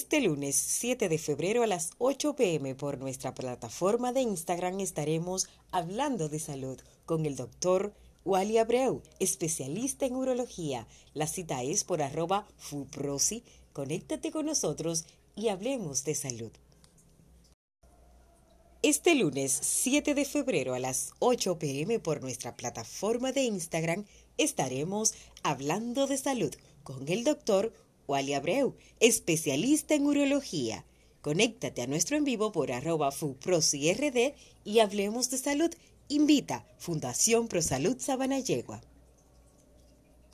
Este lunes 7 de febrero a las 8 pm por nuestra plataforma de Instagram estaremos hablando de salud con el doctor Wally Abreu, especialista en urología. La cita es por arroba FUPROSI. Conéctate con nosotros y hablemos de salud. Este lunes 7 de febrero a las 8 pm por nuestra plataforma de Instagram estaremos hablando de salud con el doctor Wally Abreu, especialista en urología. Conéctate a nuestro en vivo por arroba y hablemos de salud. Invita Fundación ProSalud Sabanayegua.